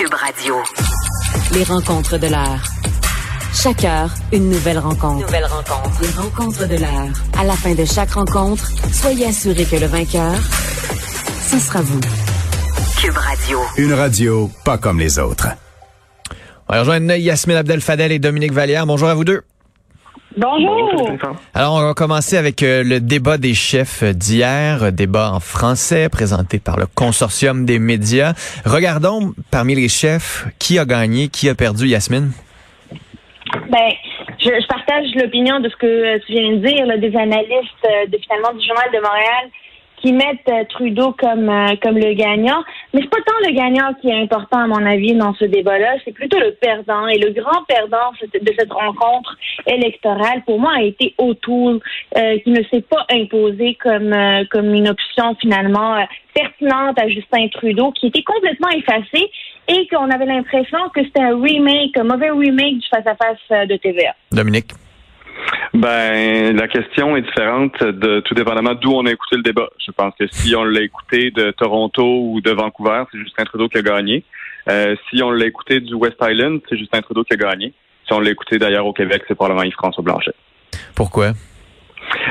Cube Radio. Les rencontres de l'heure. Chaque heure, une nouvelle rencontre. Nouvelle rencontre. Les rencontres de l'heure. À la fin de chaque rencontre, soyez assurés que le vainqueur, ce sera vous. Cube Radio. Une radio pas comme les autres. On va rejoindre Yasmine Abdel-Fadel et Dominique Vallière. Bonjour à vous deux. Bonjour. Alors, on va commencer avec euh, le débat des chefs d'hier, euh, débat en français présenté par le consortium des médias. Regardons parmi les chefs qui a gagné, qui a perdu, Yasmine? Ben, je, je partage l'opinion de ce que euh, tu viens de dire, là, des analystes euh, de finalement du Journal de Montréal qui mettent euh, Trudeau comme euh, comme le gagnant. Mais c'est pas tant le gagnant qui est important à mon avis dans ce débat-là, c'est plutôt le perdant. Et le grand perdant de cette rencontre électorale, pour moi, a été O'Toole, euh, qui ne s'est pas imposé comme euh, comme une option finalement euh, pertinente à Justin Trudeau, qui était complètement effacé et qu'on avait l'impression que c'était un remake, un mauvais remake du face-à-face euh, de TVA. Dominique? Ben, la question est différente de tout dépendamment d'où on a écouté le débat. Je pense que si on l'a écouté de Toronto ou de Vancouver, c'est Justin Trudeau qui a gagné. Euh, si on l'a écouté du West Island, c'est Justin Trudeau qui a gagné. Si on l'a écouté d'ailleurs au Québec, c'est probablement Yves-François Blanchet. Pourquoi?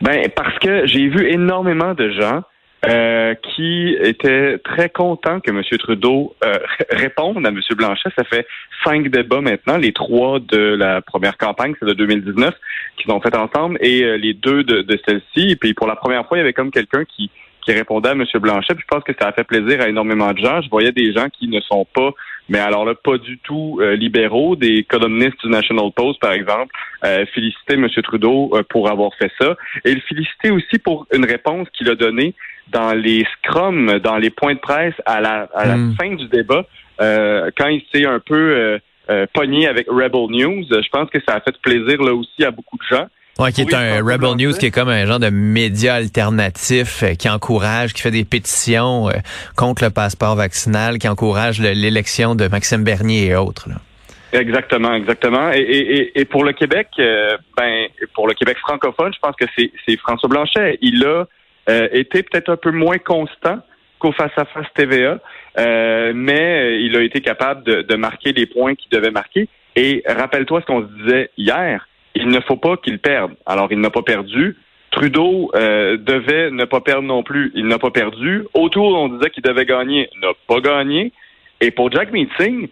Ben, parce que j'ai vu énormément de gens euh, qui étaient très contents que M. Trudeau euh, réponde à M. Blanchet. Ça fait cinq débats maintenant, les trois de la première campagne, c'est de 2019, qu'ils ont fait ensemble, et euh, les deux de, de celle-ci. Et puis pour la première fois, il y avait comme quelqu'un qui qui répondait à M. Blanchet. Puis je pense que ça a fait plaisir à énormément de gens. Je voyais des gens qui ne sont pas, mais alors là, pas du tout euh, libéraux, des columnistes du National Post, par exemple, euh, féliciter M. Trudeau euh, pour avoir fait ça. Et le féliciter aussi pour une réponse qu'il a donnée dans les scrums, dans les points de presse à la, à la Mm. fin du débat, euh, quand il s'est un peu euh, euh, pogné avec Rebel News. Je pense que ça a fait plaisir là aussi à beaucoup de gens. Ouais, qui est Oui, un Rebel. News, qui est comme un genre de média alternatif euh, qui encourage, qui fait des pétitions euh, contre le passeport vaccinal, qui encourage le- l'élection de Maxime Bernier et autres. là. Exactement, exactement. Et, et, pour le Québec, euh, ben pour le Québec francophone, je pense que c'est François Blanchet. Il a été peut-être un peu moins constant qu'au face-à-face TVA, euh, mais il a été capable de, de marquer les points qu'il devait marquer. Et rappelle-toi ce qu'on se disait hier, il ne faut pas qu'il perde. Alors, il n'a pas perdu. Trudeau euh, devait ne pas perdre non plus. Il n'a pas perdu. Autour, on disait qu'il devait gagner. Il n'a pas gagné. Et pour Jack Meeting,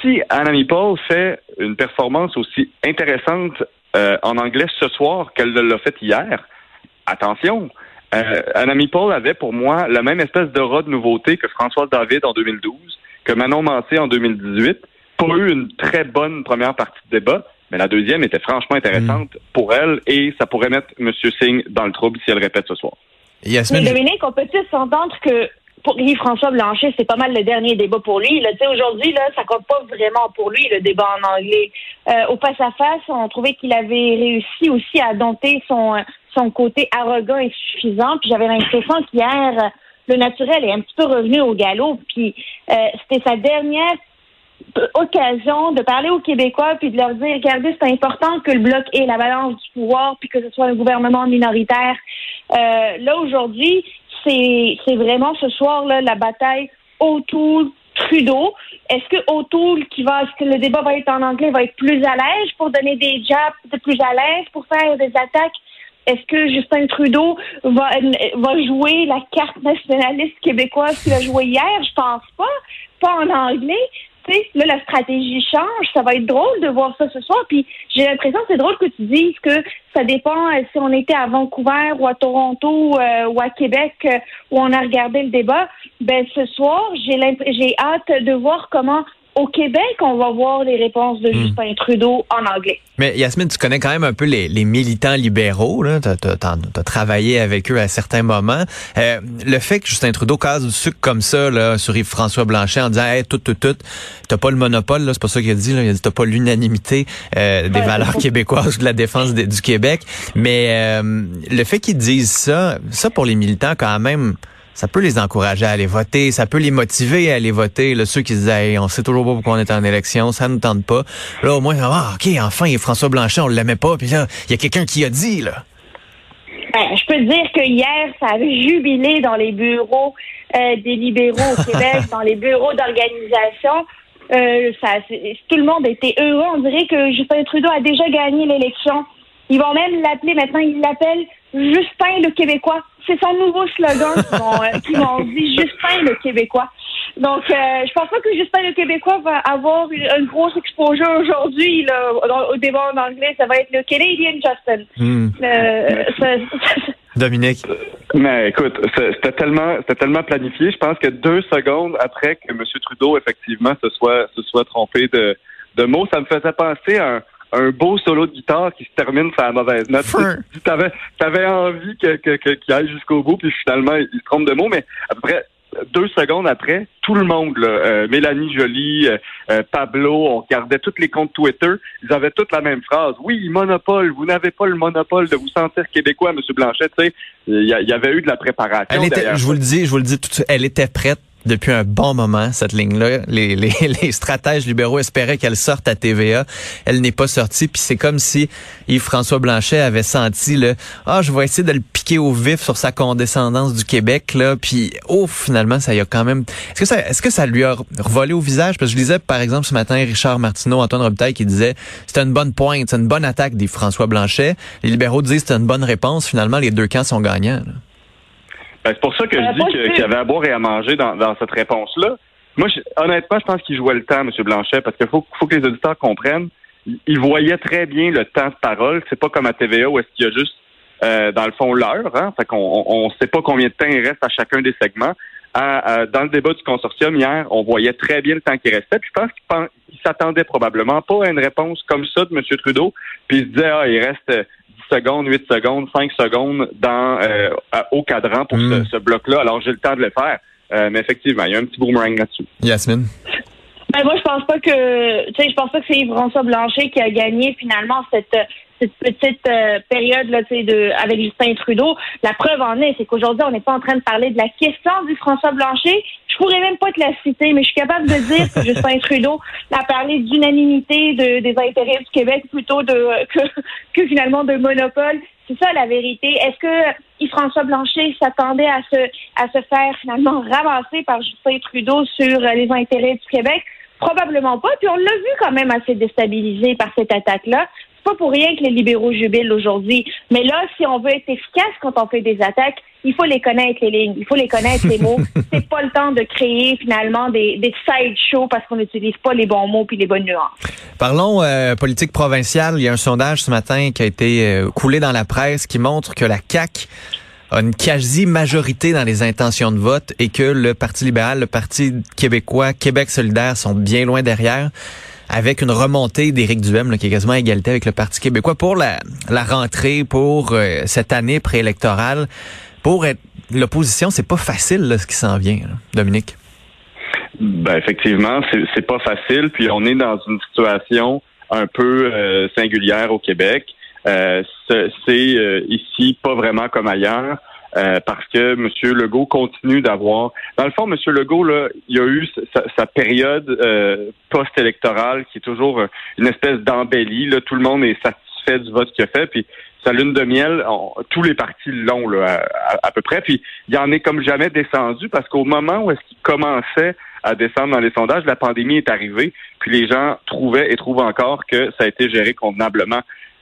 si Anami Paul fait une performance aussi intéressante euh, en anglais ce soir qu'elle l'a fait hier, attention, euh, Anami Paul avait pour moi la même espèce d'aura de nouveauté que François David en 2012, que Manon Mancé en 2018. Pas eu une très bonne première partie de débat, mais la deuxième était franchement intéressante pour elle et ça pourrait mettre M. Singh dans le trouble si elle répète ce soir. Mais Dominique, on peut-tu s'entendre que pour Yves-François Blanchet, c'est pas mal le dernier débat pour lui. Là, Tu sais, aujourd'hui, là, ça compte pas vraiment pour lui, le débat en anglais. Euh, au face-à-face, on trouvait qu'il avait réussi aussi à dompter son, euh, son côté arrogant et suffisant. Puis j'avais l'impression qu'hier, euh, le naturel est un petit peu revenu au galop. Puis euh, c'était sa dernière occasion de parler aux Québécois puis de leur dire regardez c'est important que le bloc ait la balance du pouvoir puis que ce soit un gouvernement minoritaire Euh, là aujourd'hui c'est vraiment ce soir là la bataille O'Toole Trudeau est-ce que O'Toole qui va est-ce que le débat va être en anglais va être plus à l'aise pour donner des jabs peut-être plus à l'aise pour faire des attaques? Est-ce que Justin Trudeau va, va jouer la carte nationaliste québécoise qu'il a joué hier? Je pense pas. Pas en anglais. Sais, là, la stratégie change. Ça va être drôle de voir ça ce soir. Puis j'ai l'impression que c'est drôle que tu dises que ça dépend euh, si on était à Vancouver ou à Toronto euh, ou à Québec euh, où on a regardé le débat. Ben ce soir, j'ai j'ai hâte de voir comment au Québec on va voir les réponses de Justin Trudeau en anglais. mais Yasmine, tu connais quand même un peu les, les militants libéraux. Tu as, travaillé avec eux à certains moments. Euh, le fait que Justin Trudeau casse du sucre comme ça là, sur Yves-François Blanchet en disant hey, tout, tout, tout, t'as pas le monopole, là, c'est pas ça qu'il a dit. Là, il a dit t'as pas l'unanimité euh, des Ouais, valeurs québécoises ou de la défense du Québec. Mais euh, le fait qu'ils disent ça, ça pour les militants quand même. Ça peut les encourager à aller voter, ça peut les motiver à aller voter. Là, ceux qui se disent hey, on sait toujours pas pourquoi on est en élection, ça nous tente pas. Là, au moins, ah, ok, enfin, a François Blanchet, on l'aimait pas, puis là, il y a quelqu'un qui a dit là. Ben, je peux te dire que hier, ça avait jubilé dans les bureaux euh, des libéraux au Québec, dans les bureaux d'organisation. Euh, ça, tout le monde était heureux. On dirait que Justin Trudeau a déjà gagné l'élection. Ils vont même l'appeler maintenant. Ils l'appellent Justin le Québécois. C'est son nouveau slogan qu'ils vont, euh, dire Justin le Québécois. Donc, euh, je pense pas que Justin le Québécois va avoir une, une grosse exposure aujourd'hui là, au- débat en anglais. Ça va être le Canadian Justin. Hmm. Euh, ça- Dominique. Mais écoute, c'est- c'était tellement, c'était tellement planifié. Je pense que deux secondes après que M. Trudeau effectivement se soit, se soit trompé de, de mots, ça me faisait penser à un, un beau solo de guitare qui se termine sur la mauvaise note. Tu avais, avais envie que, que, que- qu'il aille jusqu'au bout, puis finalement il se trompe de mots, mais à peu près deux secondes après, tout le monde, là, euh, Mélanie Joly, euh, euh, Pablo, on regardait tous les comptes Twitter, ils avaient toutes la même phrase. Oui, monopole, vous n'avez pas le monopole de vous sentir québécois, M. Blanchet. Tu sais, il y, avait eu de la préparation. Elle était, derrière je vous le dis, je vous le dis tout de suite, elle était prête depuis un bon moment, cette ligne-là. Les, stratèges libéraux espéraient qu'elle sorte à TVA. Elle n'est pas sortie. Puis c'est comme si Yves-François Blanchet avait senti le Ah, je vais essayer de le piquer au vif sur sa condescendance du Québec. là. Puis oh, finalement, ça y a quand même. Est-ce que ça est-ce que ça lui a revolé au visage? Parce que je lisais, par exemple, ce matin, Richard Martineau, Antoine Robitaille qui disait c'était une bonne pointe, c'est une bonne attaque d'Yves-François Blanchet. Les libéraux disent c'est une bonne réponse. Finalement, les deux camps sont gagnants. Ben, c'est pour ça que Euh, je dis que- sûr. qu'il y avait à boire et à manger dans, dans cette réponse-là. Moi, je- honnêtement, je pense qu'il jouait le temps, M. Blanchet, parce qu'il faut, faut que les auditeurs comprennent. Il, voyait très bien le temps de parole. C'est pas comme à TVA où est-ce qu'il y a juste, euh, dans le fond, l'heure. Hein? Fait qu'on on, on sait pas combien de temps il reste à chacun des segments. À- à- dans le débat du consortium hier, on voyait très bien le temps qui restait. Puis je pense qu'il s'attendait probablement pas à une réponse comme ça de M. Trudeau. Puis il se disait, ah, il reste euh, 10 secondes, 8 secondes, 5 secondes dans euh, au cadran pour Mm. ce, ce bloc-là. Alors j'ai le temps de le faire. Euh, mais effectivement, il y a un petit boomerang là-dessus. Yasmine? Ben moi, je pense pas que, tu sais, je pense pas que c'est Yves-François Blanchet qui a gagné finalement cette cette petite euh, période là, de avec Justin Trudeau. La preuve en est, c'est qu'aujourd'hui, on n'est pas en train de parler de la question du François Blanchet. Je pourrais même pas te la citer, mais je suis capable de dire que Justin Trudeau a parlé d'unanimité de, des intérêts du Québec plutôt de que, que finalement de monopole. C'est ça la vérité. Est-ce que Yves-François Blanchet s'attendait à se à se faire finalement ramasser par Justin Trudeau sur euh, les intérêts du Québec? Probablement pas. Puis on l'a vu quand même assez déstabilisé par cette attaque-là. C'est pas pour rien que les libéraux jubilent aujourd'hui. Mais là, si on veut être efficace quand on fait des attaques, il faut les connaître les lignes, il faut les connaître les mots. C'est pas le temps de créer finalement des, des side shows parce qu'on n'utilise pas les bons mots puis les bonnes nuances. Parlons euh, politique provinciale. Il y a un sondage ce matin qui a été euh, coulé dans la presse qui montre que la CAQ a une quasi-majorité dans les intentions de vote et que le Parti libéral, le Parti québécois, Québec solidaire sont bien loin derrière avec une remontée d'Éric Duhem là, qui est quasiment à égalité avec le Parti québécois pour la, la rentrée, pour euh, cette année préélectorale. Pour être l'opposition, c'est pas facile là, ce qui s'en vient, là. Dominique? Ben effectivement, c'est pas facile. Puis on est dans une situation un peu euh, singulière au Québec. Euh, c'est, euh, ici pas vraiment comme ailleurs. Euh, parce que M. Legault continue d'avoir. Dans le fond, M. Legault, là, il y a eu sa, sa période euh, post-électorale qui est toujours euh, une espèce d'embellie. Là. Tout le monde est satisfait du vote qu'il a fait. Puis sa lune de miel, tous les partis l'ont à- à peu près. Puis il en est comme jamais descendu parce qu'au moment où est-ce qu'il commençait à descendre dans les sondages, la pandémie est arrivée, puis les gens trouvaient et trouvent encore que ça a été géré convenablement.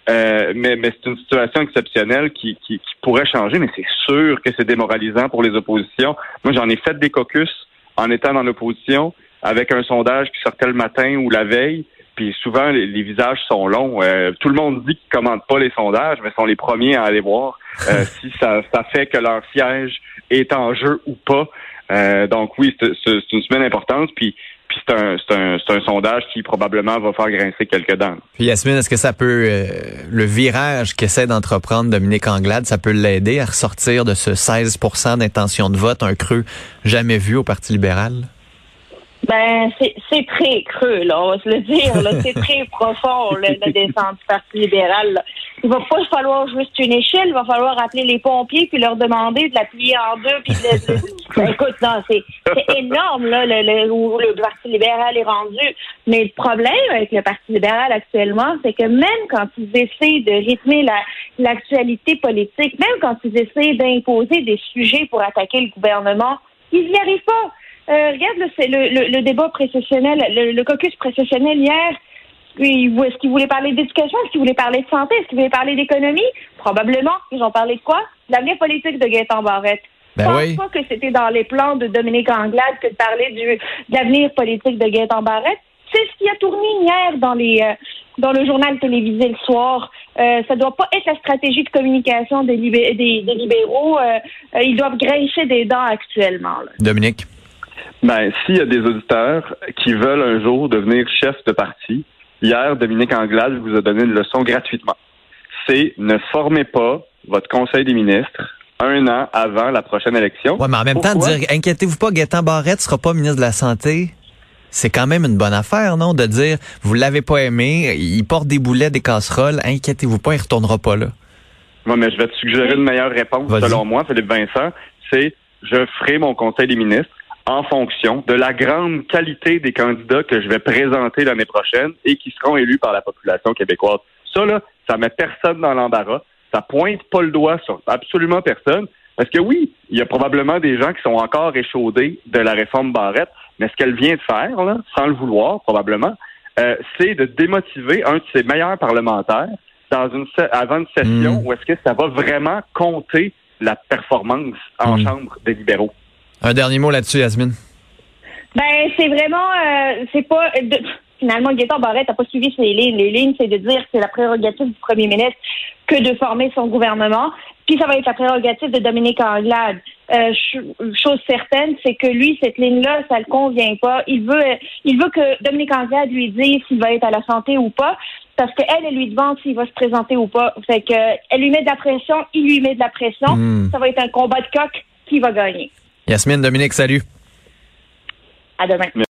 Euh, mais mais c'est une situation exceptionnelle qui, qui, qui pourrait changer, mais c'est sûr que c'est démoralisant pour les oppositions. Moi, j'en ai fait des caucus en étant dans l'opposition avec un sondage qui sortait le matin ou la veille. Puis souvent, les, les visages sont longs. Euh, tout le monde dit qu'ils commandent pas les sondages, mais sont les premiers à aller voir euh, si ça, ça fait que leur siège est en jeu ou pas. Euh, donc oui, c'est une semaine importante. Puis, puis c'est un, c'est un, c'est un sondage qui probablement va faire grincer quelques dents. Puis Yasmine, est-ce que ça peut, euh, le virage qu'essaie d'entreprendre Dominique Anglade, ça peut l'aider à ressortir de ce 16% d'intention de vote, un creux jamais vu au Parti libéral? Ben, c'est c'est très creux, là, on va se le dire. là. C'est très profond, là, la descente du Parti libéral. là. Il va pas falloir juste une échelle, il va falloir appeler les pompiers puis leur demander de la plier en deux. Puis de, de- Ben, écoute, non, c'est c'est énorme, là, le, le- où le Parti libéral est rendu. Mais le problème avec le Parti libéral actuellement, c'est que même quand ils essaient de rythmer la- l'actualité politique, même quand ils essaient d'imposer des sujets pour attaquer le gouvernement, ils n'y arrivent pas. Euh, regarde, le, le, le débat précessionnel, le, le caucus précessionnel hier. Est-ce qu'ils voulaient parler d'éducation? Est-ce qu'ils voulaient parler de santé? Est-ce qu'ils voulaient parler d'économie? Probablement. Ils ont parlé de quoi? De l'avenir politique de Gaëtan Barrette. Ben Je pense oui. pas que c'était dans les plans de Dominique Anglade que de parler du, de l'avenir politique de Gaëtan Barrette. C'est ce qui a tourné hier dans les euh, dans le journal télévisé le soir. Euh, ça doit pas être la stratégie de communication des, libé- des, des libéraux. Euh, euh, ils doivent grincer des dents actuellement. là. Dominique? Ben, s'il y a des auditeurs qui veulent un jour devenir chef de parti, hier, Dominique Anglade vous a donné une leçon gratuitement. C'est ne formez pas votre conseil des ministres un an avant la prochaine élection. Ouais, mais en même temps, dire, inquiétez-vous pas, Gaétan Barrette sera pas ministre de la Santé. C'est quand même une bonne affaire, non? De dire, vous l'avez pas aimé, il porte des boulets, des casseroles, inquiétez-vous pas, il retournera pas là. Moi, mais je vais te suggérer une meilleure réponse, selon moi, Philippe Vincent. C'est je ferai mon conseil des ministres en fonction de la grande qualité des candidats que je vais présenter l'année prochaine et qui seront élus par la population québécoise. Ça, là, ça met personne dans l'embarras. Ça pointe pas le doigt sur absolument personne. Parce que oui, il y a probablement des gens qui sont encore échaudés de la réforme Barrette, mais ce qu'elle vient de faire, là, sans le vouloir probablement, euh, c'est de démotiver un de ses meilleurs parlementaires dans une avant une session Mm. où est-ce que ça va vraiment compter la performance en Mm. chambre des libéraux. Un dernier mot là-dessus, Yasmine? Ben, c'est vraiment, euh, c'est pas. de- finalement, Gaëtan Barrette n'a pas suivi ses lignes. Les lignes, c'est de dire que c'est la prérogative du premier ministre que de former son gouvernement. Puis ça va être la prérogative de Dominique Anglade. Euh, ch- chose certaine, c'est que lui, cette ligne-là, ça le convient pas. Il veut, il veut que Dominique Anglade lui dise s'il va être à la santé ou pas, parce qu'elle, elle lui demande s'il va se présenter ou pas. Fait que, elle lui met de la pression, il lui met de la pression. Mm. Ça va être un combat de coq qui va gagner. Yasmine, Dominique, salut. À demain.